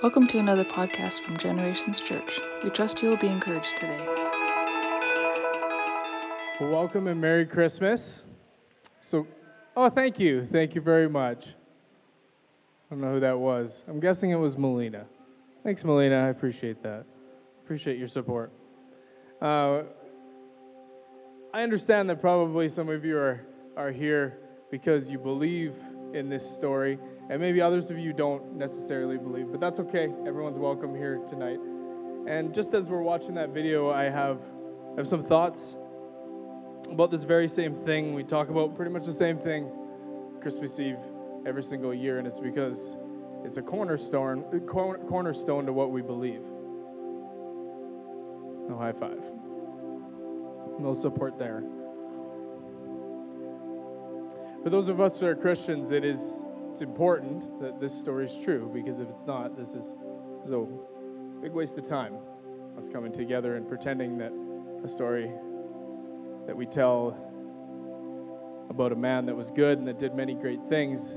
Welcome to another podcast from Generations Church. We trust you will be encouraged today. Welcome and Merry Christmas. So, oh, thank you. Thank you very much. I don't know who that was. I'm guessing it was Melina. Thanks, Melina. I appreciate that. Appreciate your support. Uh, I understand that probably some of you are, are here because you believe in this story, and maybe others of you don't necessarily believe, but that's okay. Everyone's welcome here tonight. And just as we're watching that video, I have, I have some thoughts about this very same thing. We talk about pretty much the same thing Christmas Eve every single year, and it's because it's a cornerstone, cornerstone to what we believe. No high five. No support there. For those of us that are Christians, it is it's important that this story is true because if it's not, this is, this is a big waste of time. Us coming together and pretending that a story that we tell about a man that was good and that did many great things,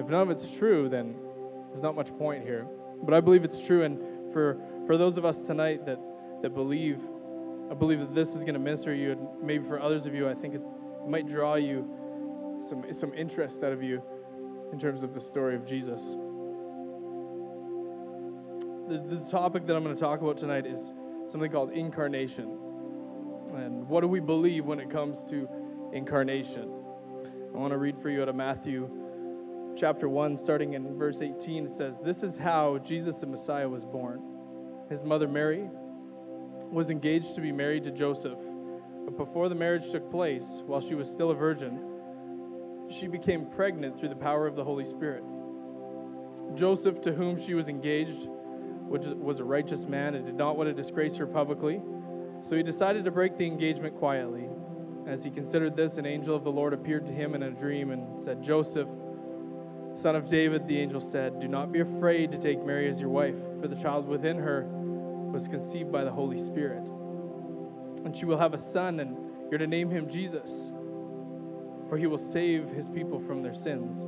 if none of it's true, then there's not much point here. But I believe it's true, and for, for those of us tonight that, that believe, I believe that this is going to minister you, and maybe for others of you, I think it might draw you some, some interest out of you in terms of the story of Jesus. The, the topic that I'm going to talk about tonight is something called incarnation. And what do we believe when it comes to incarnation? I want to read for you out of Matthew chapter 1, starting in verse 18. It says, This is how Jesus the Messiah was born. His mother Mary was engaged to be married to Joseph. But before the marriage took place, while she was still a virgin, she became pregnant through the power of the Holy Spirit. Joseph, to whom she was engaged, was a righteous man and did not want to disgrace her publicly, so he decided to break the engagement quietly. As he considered this, an angel of the Lord appeared to him in a dream and said, Joseph, son of David, the angel said, Do not be afraid to take Mary as your wife, for the child within her was conceived by the Holy Spirit. And she will have a son, and you're to name him Jesus for he will save his people from their sins.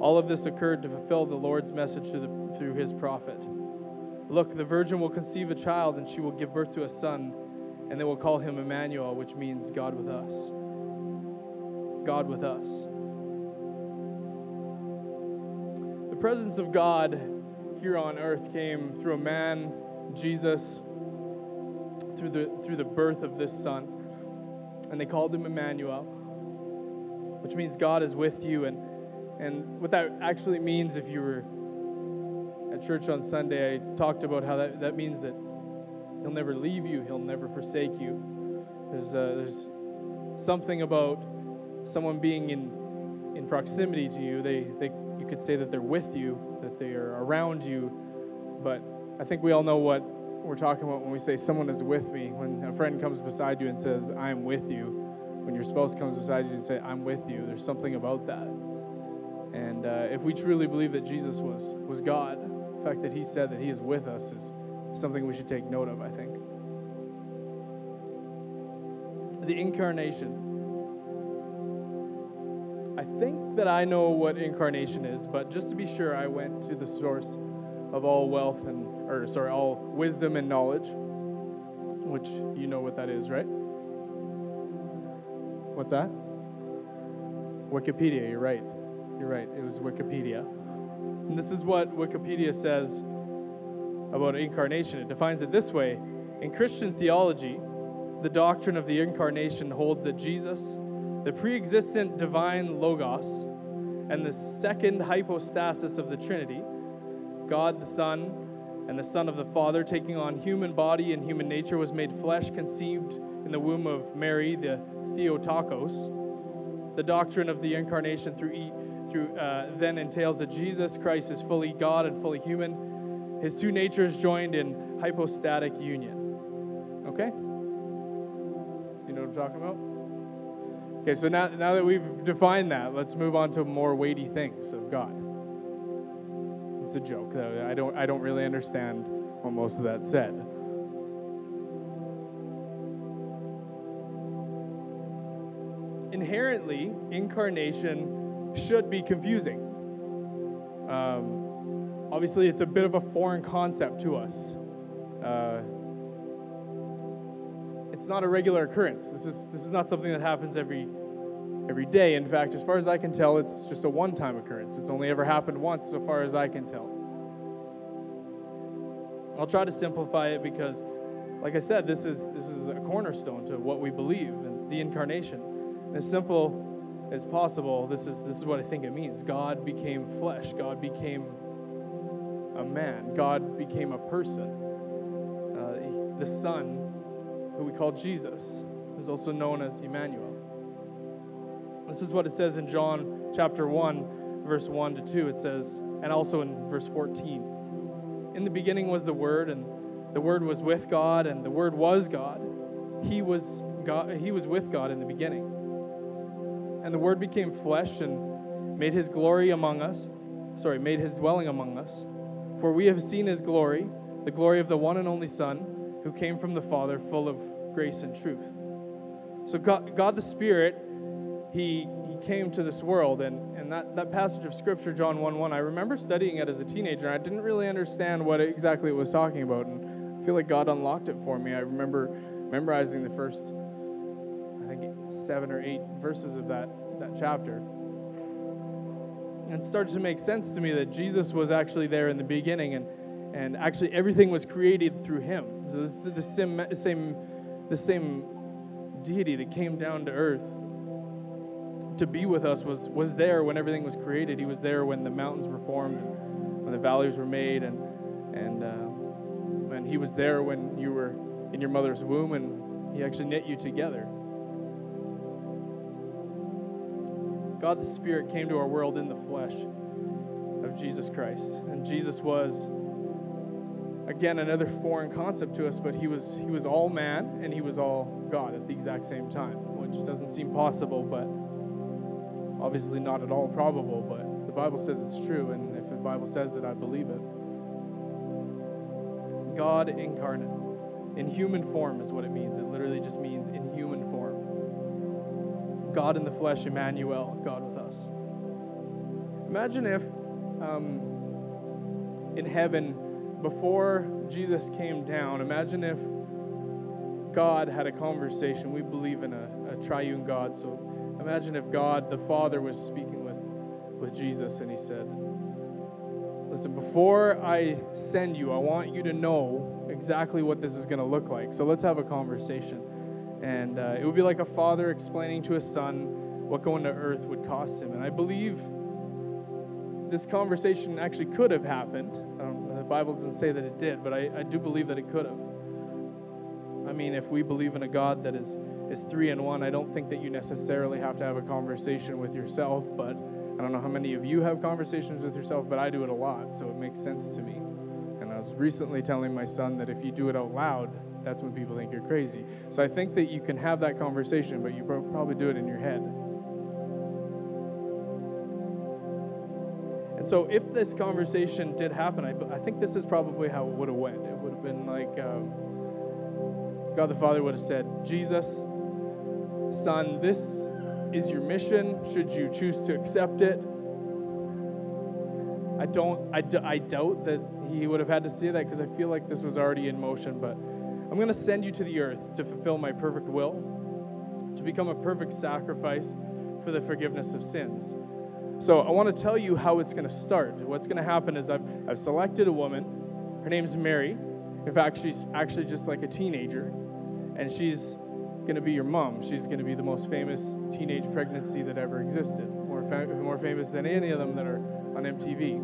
All of this occurred to fulfill the Lord's message through, the, through his prophet. Look, the virgin will conceive a child, and she will give birth to a son, and they will call him Emmanuel, which means God with us. God with us. The presence of God here on earth came through a man, Jesus, through the, through the birth of this son. And they called him Emmanuel which means God is with you. And, and what that actually means, if you were at church on Sunday, I talked about how that, that means that He'll never leave you, He'll never forsake you. There's, uh, there's something about someone being in, in proximity to you. They, they, you could say that they're with you, that they are around you. But I think we all know what we're talking about when we say someone is with me. When a friend comes beside you and says, I'm with you, when your spouse comes beside you and say, I'm with you, there's something about that. And uh, if we truly believe that Jesus was, was God, the fact that he said that he is with us is something we should take note of, I think. The incarnation. I think that I know what incarnation is, but just to be sure, I went to the source of all wealth and, or sorry, all wisdom and knowledge, which you know what that is, right? What's that? Wikipedia, you're right. You're right. It was Wikipedia. And this is what Wikipedia says about incarnation. It defines it this way In Christian theology, the doctrine of the incarnation holds that Jesus, the pre existent divine Logos, and the second hypostasis of the Trinity, God the Son and the Son of the Father, taking on human body and human nature, was made flesh, conceived in the womb of Mary, the Theotokos. The doctrine of the incarnation through, through uh, then entails that Jesus Christ is fully God and fully human. His two natures joined in hypostatic union. Okay? You know what I'm talking about? Okay, so now, now that we've defined that, let's move on to more weighty things of God. It's a joke. I don't, I don't really understand what most of that said. Incarnation should be confusing. Um, obviously, it's a bit of a foreign concept to us. Uh, it's not a regular occurrence. This is, this is not something that happens every, every day. In fact, as far as I can tell, it's just a one time occurrence. It's only ever happened once, so far as I can tell. I'll try to simplify it because, like I said, this is, this is a cornerstone to what we believe in the incarnation. As simple as possible, this is, this is what I think it means God became flesh, God became a man, God became a person. Uh, the Son, who we call Jesus, is also known as Emmanuel. This is what it says in John chapter 1, verse 1 to 2. It says, and also in verse 14 In the beginning was the Word, and the Word was with God, and the Word was God. He was, God, he was with God in the beginning. And the Word became flesh and made his glory among us, sorry, made his dwelling among us. For we have seen his glory, the glory of the one and only Son, who came from the Father, full of grace and truth. So, God, God the Spirit, he, he came to this world, and, and that, that passage of Scripture, John 1 1, I remember studying it as a teenager, and I didn't really understand what exactly it was talking about. And I feel like God unlocked it for me. I remember memorizing the first, seven or eight verses of that, that chapter and it started to make sense to me that Jesus was actually there in the beginning and, and actually everything was created through him. So this is the same, same, the same deity that came down to earth to be with us was, was there when everything was created. He was there when the mountains were formed, and when the valleys were made, and, and, uh, and he was there when you were in your mother's womb and he actually knit you together. God the Spirit came to our world in the flesh of Jesus Christ. And Jesus was again another foreign concept to us, but he was he was all man and he was all God at the exact same time, which doesn't seem possible, but obviously not at all probable, but the Bible says it's true, and if the Bible says it, I believe it. God incarnate in human form is what it means. It literally just means in human form. God in the flesh, Emmanuel, God with us. Imagine if um, in heaven, before Jesus came down, imagine if God had a conversation. We believe in a, a triune God, so imagine if God, the Father, was speaking with, with Jesus and he said, Listen, before I send you, I want you to know exactly what this is going to look like. So let's have a conversation. And uh, it would be like a father explaining to his son what going to earth would cost him. And I believe this conversation actually could have happened. the Bible doesn't say that it did, but I, I do believe that it could have. I mean, if we believe in a God that is, is three in one, I don't think that you necessarily have to have a conversation with yourself, but I don't know how many of you have conversations with yourself, but I do it a lot, so it makes sense to me. Was recently telling my son that if you do it out loud, that's when people think you're crazy. So I think that you can have that conversation, but you probably do it in your head. And so if this conversation did happen, I, I think this is probably how it would have went. It would have been like um, God the Father would have said, Jesus, son, this is your mission. Should you choose to accept it? I don't, I, d- I doubt that he would have had to say that because I feel like this was already in motion, but I'm going to send you to the earth to fulfill my perfect will, to become a perfect sacrifice for the forgiveness of sins. So I want to tell you how it's going to start. What's going to happen is I've, I've selected a woman. Her name's Mary. In fact, she's actually just like a teenager, and she's going to be your mom. She's going to be the most famous teenage pregnancy that ever existed, more, more famous than any of them that are on MTV.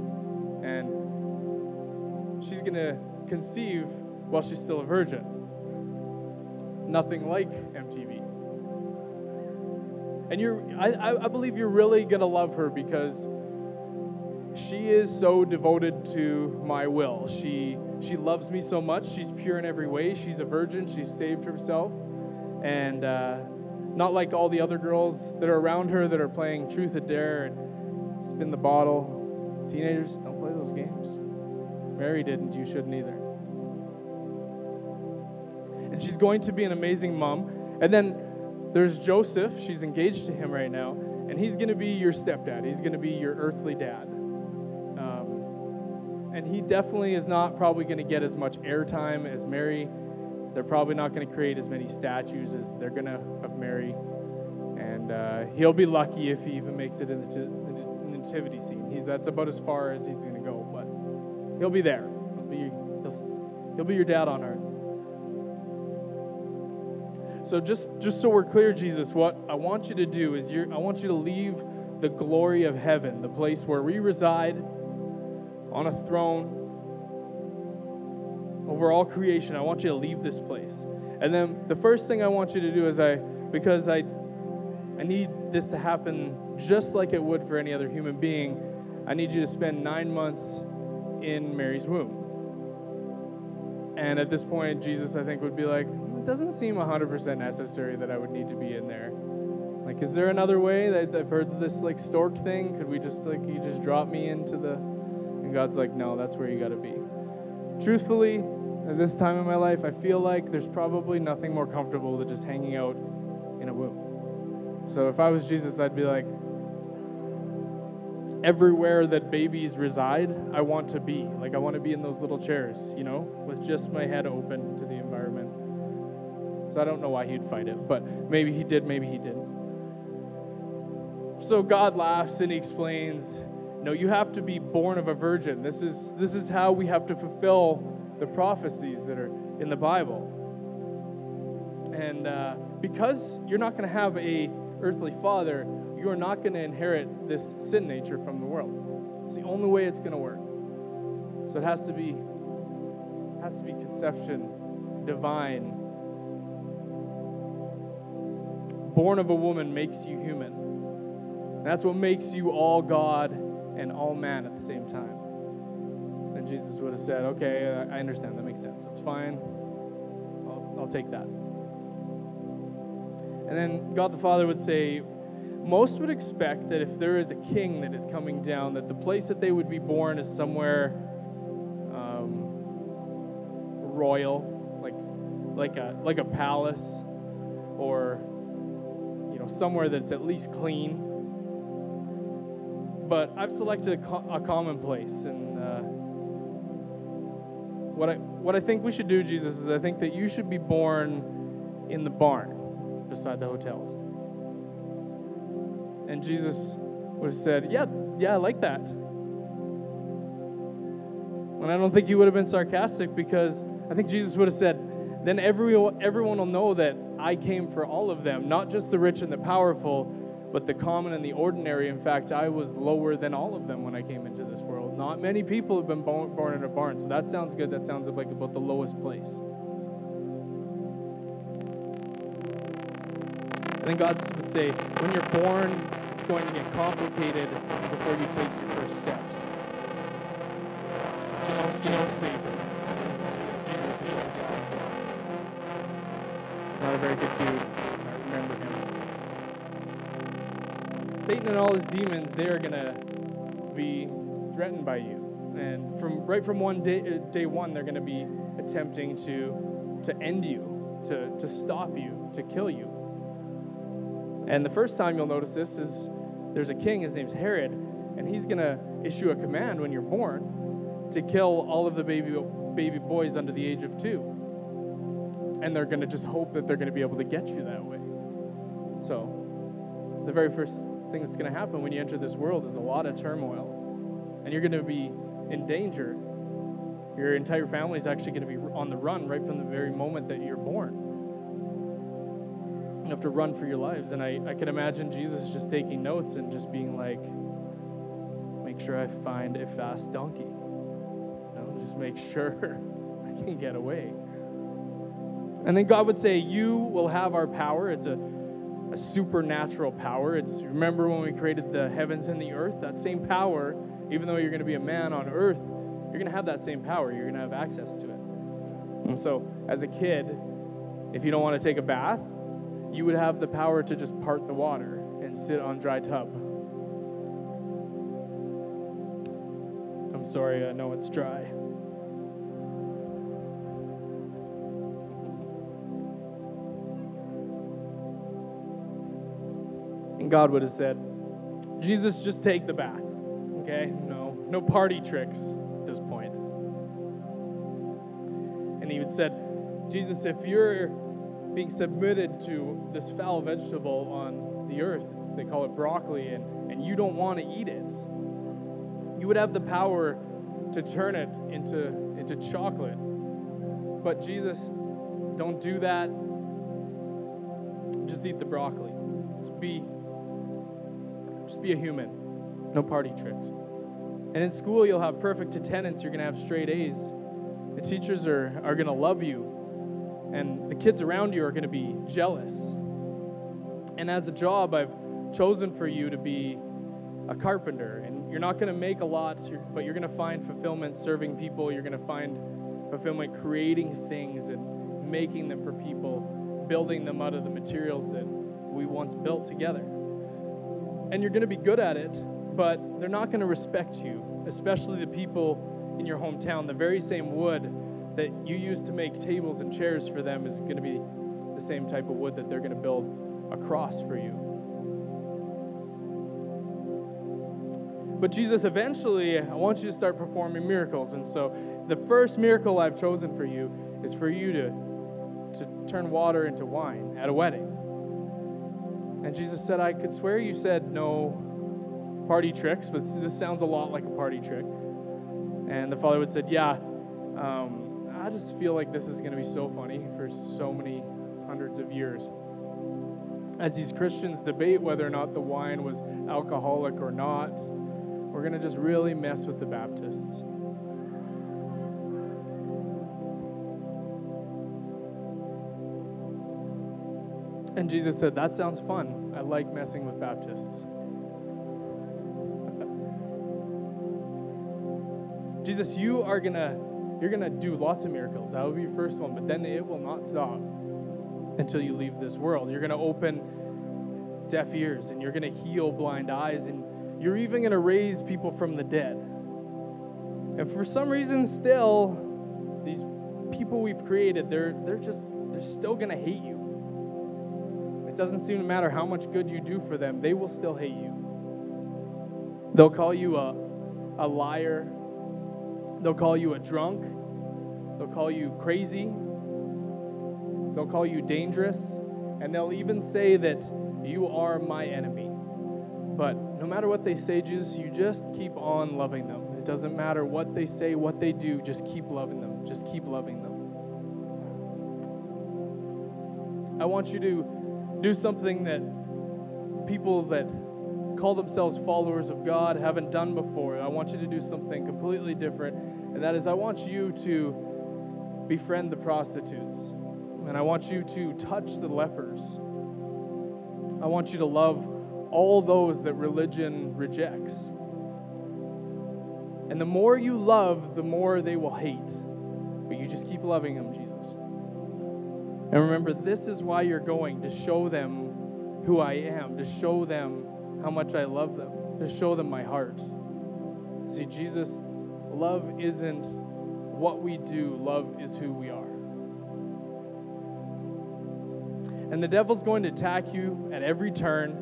And she's going to conceive while she's still a virgin nothing like MTV. And you're, I, I believe you're really going to love her because she is so devoted to my will. She, she loves me so much. She's pure in every way. She's a virgin. She's saved herself. And uh, not like all the other girls that are around her that are playing truth or dare and spin the bottle. Teenagers, don't play those games. Mary didn't. You shouldn't either and she's going to be an amazing mom. And then there's Joseph. She's engaged to him right now, and he's going to be your stepdad. He's going to be your earthly dad. Um, and he definitely is not probably going to get as much airtime as Mary. They're probably not going to create as many statues as they're going to of Mary. And uh, he'll be lucky if he even makes it into nativity scene. He's, that's about as far as he's going to go, but he'll be there. He'll be, he'll, he'll be your dad on earth. So just, just so we're clear, Jesus, what I want you to do is you I want you to leave the glory of heaven, the place where we reside on a throne over all creation. I want you to leave this place. And then the first thing I want you to do is I because I I need this to happen just like it would for any other human being. I need you to spend 9 months in Mary's womb. And at this point Jesus I think would be like, hmm, it doesn't seem 100% necessary that I would need to be in there. Like, is there another way? That I've heard this like stork thing. Could we just like you just drop me into the? And God's like, no, that's where you got to be. Truthfully, at this time in my life, I feel like there's probably nothing more comfortable than just hanging out in a womb. So if I was Jesus, I'd be like, everywhere that babies reside, I want to be. Like I want to be in those little chairs, you know, with just my head open to the environment. So I don't know why he'd fight it, but maybe he did, maybe he didn't. So God laughs and he explains, no, you have to be born of a virgin. This is this is how we have to fulfill the prophecies that are in the Bible. And uh, because you're not going to have a earthly father, you are not going to inherit this sin nature from the world. It's the only way it's going to work. So it has to be has to be conception divine born of a woman makes you human. That's what makes you all God and all man at the same time. And Jesus would have said, Okay, I understand. That makes sense. That's fine. I'll, I'll take that. And then God the Father would say, Most would expect that if there is a king that is coming down, that the place that they would be born is somewhere um, royal, like, like, a, like a palace or you know, somewhere that's at least clean. But I've selected a, co- a common place, and uh, what I what I think we should do, Jesus, is I think that you should be born in the barn beside the hotels. And Jesus would have said, "Yeah, yeah, I like that." And I don't think he would have been sarcastic because I think Jesus would have said, "Then everyone everyone will know that I came for all of them, not just the rich and the powerful, but the common and the ordinary. In fact, I was lower than all of them when I came into this world. Not many people have been born, born in a barn, so that sounds good. That sounds like about the lowest place. Then God would say, when you're born, it's going to get complicated before you take your first steps. You know, you know Satan. Jesus, Jesus not a very good dude. I remember him. Satan and all his demons, they are going to be threatened by you. And from right from one day, uh, day one, they're going to be attempting to, to end you, to, to stop you, to kill you. And the first time you'll notice this is there's a king, his name's Herod, and he's going to issue a command when you're born to kill all of the baby, baby boys under the age of two and they're going to just hope that they're going to be able to get you that way. So, the very first thing that's going to happen when you enter this world is a lot of turmoil, and you're going to be in danger. Your entire family is actually going to be on the run right from the very moment that you're born. You have to run for your lives. And I, I can imagine Jesus just taking notes and just being like, make sure I find a fast donkey. You know, just make sure I can get away. And then God would say, You will have our power. It's a, a supernatural power. It's remember when we created the heavens and the earth? That same power, even though you're going to be a man on earth, you're going to have that same power. You're going to have access to it. And so, as a kid, if you don't want to take a bath, you would have the power to just part the water and sit on dry tub. I'm sorry, I know it's dry. And God would have said, Jesus, just take the bath. Okay? No, no party tricks. at this point. And he would said, Jesus, if you're being submitted to this foul vegetable on the earth, they call it broccoli, and, and you don't want to eat it, you would have the power to turn it into, into chocolate. But Jesus, don't do that. Just eat the broccoli. Just be, just be a human. No party tricks. And in school, you'll have perfect attendance. You're going to have straight A's. The teachers are, are going to love you. And the kids around you are going to be jealous. And as a job, I've chosen for you to be a carpenter. And you're not going to make a lot, but you're going to find fulfillment serving people. You're going to find fulfillment creating things and making them for people, building them out of the materials that we once built together. And you're going to be good at it, but they're not going to respect you, especially the people in your hometown. The very same wood that you use to make tables and chairs for them is going to be the same type of wood that they're going to build a cross for you. But Jesus, eventually, I want you to start performing miracles. And so, the first miracle I've chosen for you is for you to, to turn water into wine at a wedding. And Jesus said, I could swear you said no party tricks, but this sounds a lot like a party trick. And the father would said, Yeah, um, I just feel like this is going to be so funny for so many hundreds of years. As these Christians debate whether or not the wine was alcoholic or not, we're going to just really mess with the Baptists. And Jesus said, That sounds fun. I like messing with Baptists. Jesus, you are gonna you're gonna do lots of miracles. That will be your first one, but then it will not stop until you leave this world. You're gonna open deaf ears and you're gonna heal blind eyes and you're even gonna raise people from the dead. And for some reason still, these people we've created, they're they're just they're still gonna hate you. It doesn't seem to matter how much good you do for them, they will still hate you. They'll call you a, a liar, They'll call you a drunk. They'll call you crazy. They'll call you dangerous. And they'll even say that you are my enemy. But no matter what they say, Jesus, you just keep on loving them. It doesn't matter what they say, what they do, just keep loving them. Just keep loving them. I want you to do something that people that call themselves followers of God haven't done before. I want you to do something completely different, and that is I want you to befriend the prostitutes, and I want you to touch the lepers. I want you to love all those that religion rejects. And the more you love, the more they will hate. But you just keep loving them, Jesus. And remember, this is why you're going to show them who I am, to show them how much I love them, to show them my heart. See, Jesus, love isn't what we do, love is who we are. And the devil's going to attack you at every turn.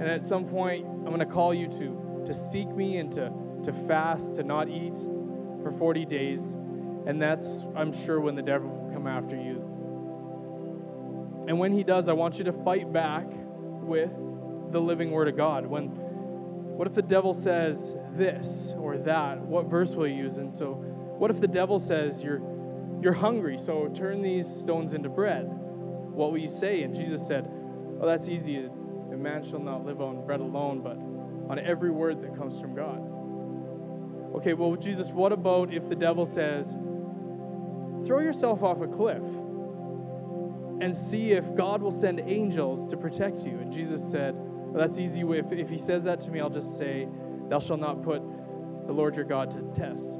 And at some point, I'm going to call you to, to seek me and to, to fast, to not eat for 40 days. And that's, I'm sure, when the devil will come after you. And when he does, I want you to fight back with the living word of God. When what if the devil says this or that? What verse will you use? And so what if the devil says you're you're hungry, so turn these stones into bread? What will you say? And Jesus said, Oh, that's easy. A man shall not live on bread alone, but on every word that comes from God. Okay, well, Jesus, what about if the devil says, throw yourself off a cliff and see if God will send angels to protect you? And Jesus said, well, that's easy. If, if he says that to me, I'll just say, Thou shalt not put the Lord your God to test.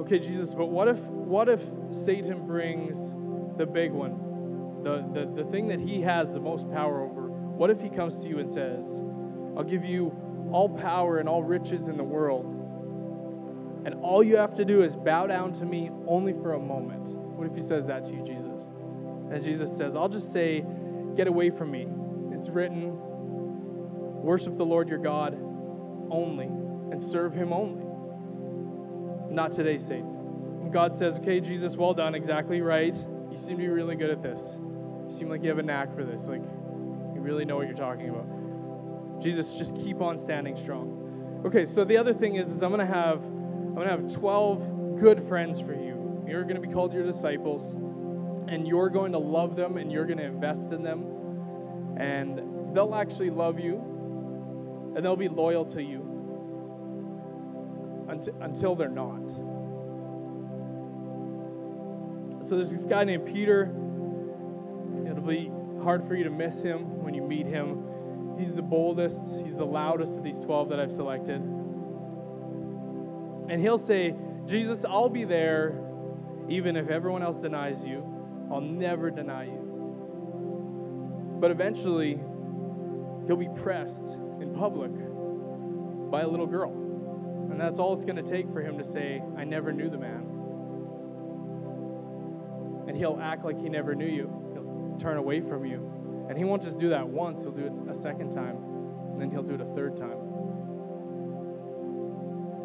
Okay, Jesus, but what if what if Satan brings the big one, the, the, the thing that he has the most power over? What if he comes to you and says, I'll give you all power and all riches in the world, and all you have to do is bow down to me only for a moment? What if he says that to you, Jesus? And Jesus says, I'll just say, Get away from me it's written, worship the Lord your God only and serve him only. Not today, Satan. And God says, Okay, Jesus, well done, exactly right. You seem to be really good at this. You seem like you have a knack for this. Like, you really know what you're talking about. Jesus, just keep on standing strong. Okay, so the other thing is, is I'm gonna have I'm gonna have 12 good friends for you. You're gonna be called your disciples, and you're going to love them and you're gonna invest in them, and they'll actually love you and they'll be loyal to you until they're not. So there's this guy named Peter. It'll be hard for you to miss him when you meet him. He's the boldest, he's the loudest of these 12 that I've selected. And he'll say, Jesus, I'll be there even if everyone else denies you. I'll never deny you. But eventually, he'll be pressed in public by a little girl. And that's all it's going to take for him to say, I never knew the man. And he'll act like he never knew you. He'll turn away from you. And he won't just do that once, he'll do it a second time. And then he'll do it a third time.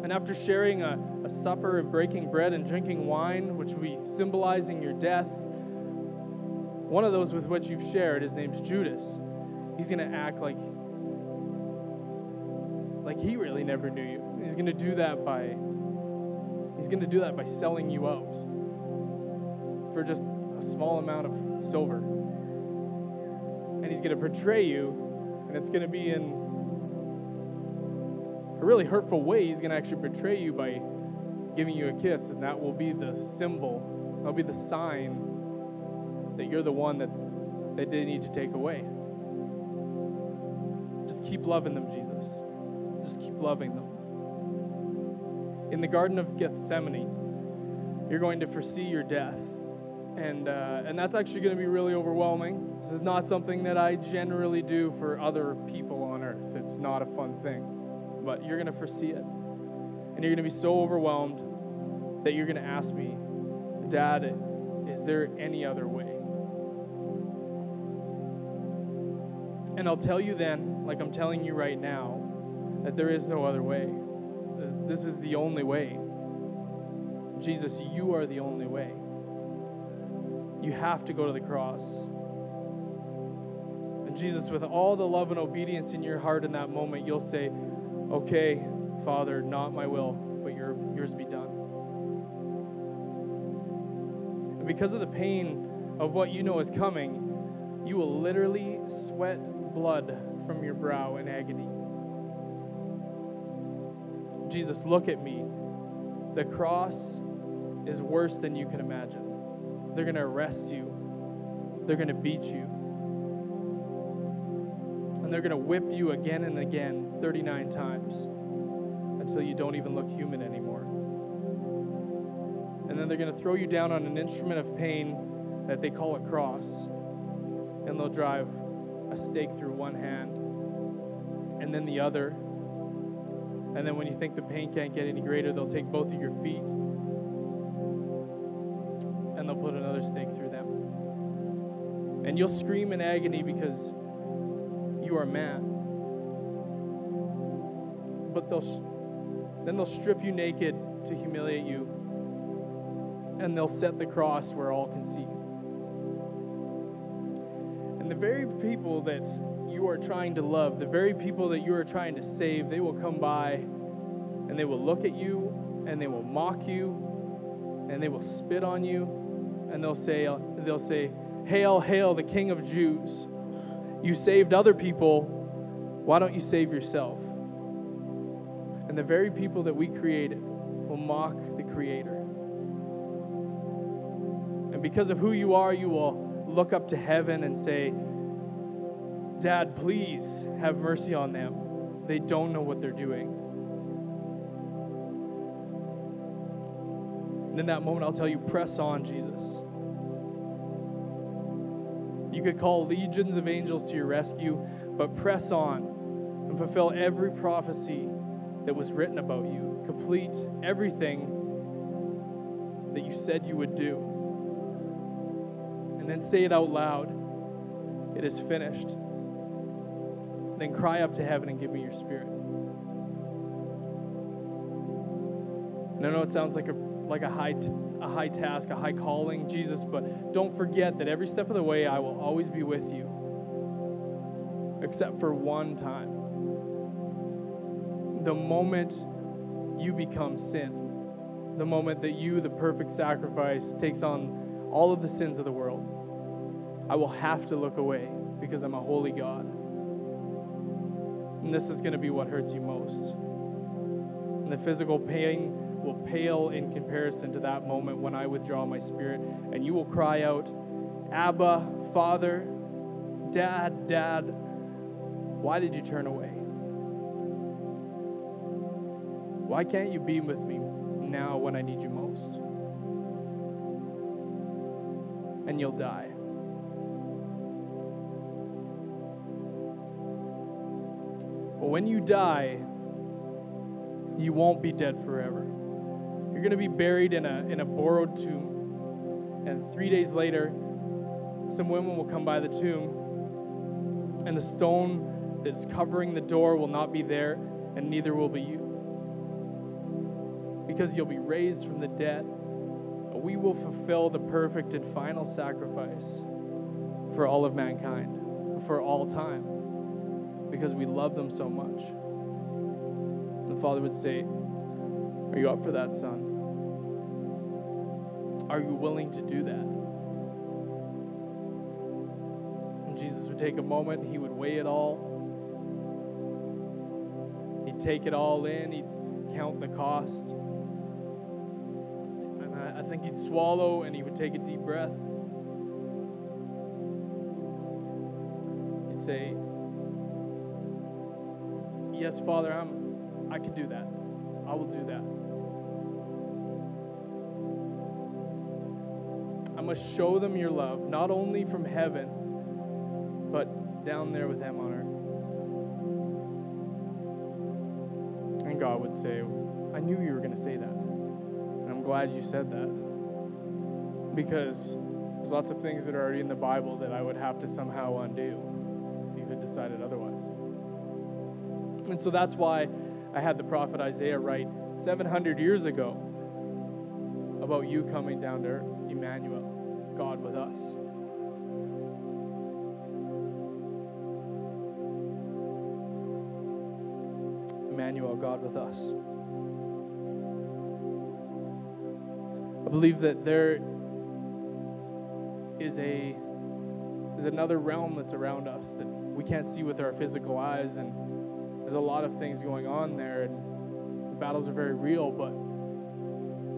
And after sharing a, a supper of breaking bread and drinking wine, which will be symbolizing your death, one of those with which you've shared, his name's Judas. He's going to act like like he really never knew you. He's going to do that by he's going to do that by selling you out for just a small amount of silver. And he's going to betray you, and it's going to be in a really hurtful way. He's going to actually betray you by giving you a kiss, and that will be the symbol, that'll be the sign that you're the one that, they need to take away. Just keep loving them, Jesus. Loving them. In the Garden of Gethsemane, you're going to foresee your death. And, uh, and that's actually going to be really overwhelming. This is not something that I generally do for other people on earth. It's not a fun thing. But you're going to foresee it. And you're going to be so overwhelmed that you're going to ask me, Dad, is there any other way? And I'll tell you then, like I'm telling you right now, that there is no other way. This is the only way. Jesus, you are the only way. You have to go to the cross. And Jesus, with all the love and obedience in your heart in that moment, you'll say, Okay, Father, not my will, but your, yours be done. And because of the pain of what you know is coming, you will literally sweat blood from your brow in agony. Jesus, look at me. The cross is worse than you can imagine. They're going to arrest you, they're going to beat you, and they're going to whip you again and again 39 times until you don't even look human anymore. And then they're going to throw you down on an instrument of pain that they call a cross, and they'll drive a stake through one hand and then the other and then when you think the pain can't get any greater, they'll take both of your feet and they'll put another stake through them. And you'll scream in agony because you are man. But they'll then they'll strip you naked to humiliate you. And they'll set the cross where all can see. And the very people that you are trying to love, the very people that you are trying to save, they will come by and they will look at you and they will mock you and they will spit on you and they'll say they'll say, "Hail, hail the King of Jews. You saved other people, why don't you save yourself?" And the very people that we created will mock the creator. And because of who you are, you will look up to heaven and say, Dad, please have mercy on them. They don't know what they're doing. And in that moment, I'll tell you, press on, Jesus. You could call legions of angels to your rescue, but press on and fulfill every prophecy that was written about you. Complete everything that you said you would do. And then say it out loud. It is finished then cry up to heaven and give me your spirit. And I know it sounds like a like a high t- a high task, a high calling, Jesus, but don't forget that every step of the way I will always be with you. Except for one time. The moment you become sin. The moment that you, the perfect sacrifice, takes on all of the sins of the world. I will have to look away because I'm a holy God. And this is going to be what hurts you most. And the physical pain will pale in comparison to that moment when I withdraw my spirit. And you will cry out, Abba, Father, Dad, Dad, why did you turn away? Why can't you be with me now when I need you most? And you'll die. But when you die, you won't be dead forever. You're going to be buried in a, in a borrowed tomb. And three days later, some women will come by the tomb, and the stone that is covering the door will not be there, and neither will be you. Because you'll be raised from the dead, we will fulfill the perfect and final sacrifice for all of mankind, for all time, because we love them so much. The Father would say, Are you up for that, son? Are you willing to do that? And Jesus would take a moment, he would weigh it all. He'd take it all in, he'd count the cost. And I, I think he'd swallow and he would take a deep breath. He'd say, Yes, Father, I'm I can do that. I will do that. I must show them your love, not only from heaven, but down there with them on earth. And God would say, I knew you were going to say that. And I'm glad you said that. Because there's lots of things that are already in the Bible that I would have to somehow undo if you had decided otherwise. And so that's why I had the prophet Isaiah write 700 years ago about you coming down to Emmanuel, God with us. Emmanuel, God with us. I believe that there is a is another realm that's around us that we can't see with our physical eyes and there's a lot of things going on there and the battles are very real but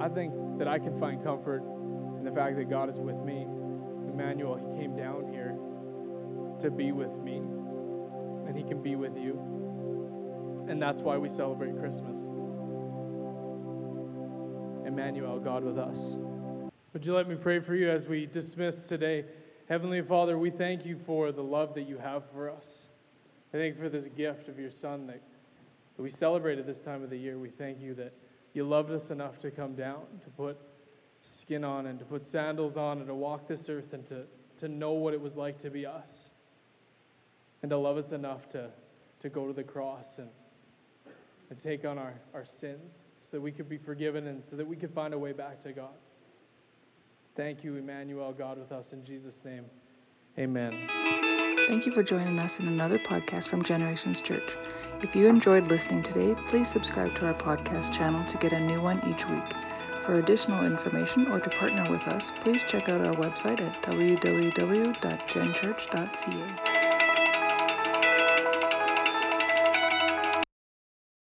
i think that i can find comfort in the fact that god is with me. Emmanuel he came down here to be with me and he can be with you. And that's why we celebrate christmas. Emmanuel god with us. Would you let me pray for you as we dismiss today? Heavenly father we thank you for the love that you have for us I thank you for this gift of your Son that, that we celebrate at this time of the year. We thank you that you loved us enough to come down, to put skin on and to put sandals on and to walk this earth and to, to know what it was like to be us. And to love us enough to, to go to the cross and, and take on our, our sins so that we could be forgiven and so that we could find a way back to God. Thank you, Emmanuel, God with us. In Jesus' name, amen. Thank you for joining us in another podcast from Generations Church. If you enjoyed listening today, please subscribe to our podcast channel to get a new one each week. For additional information or to partner with us, please check out our website at www.genchurch.ca.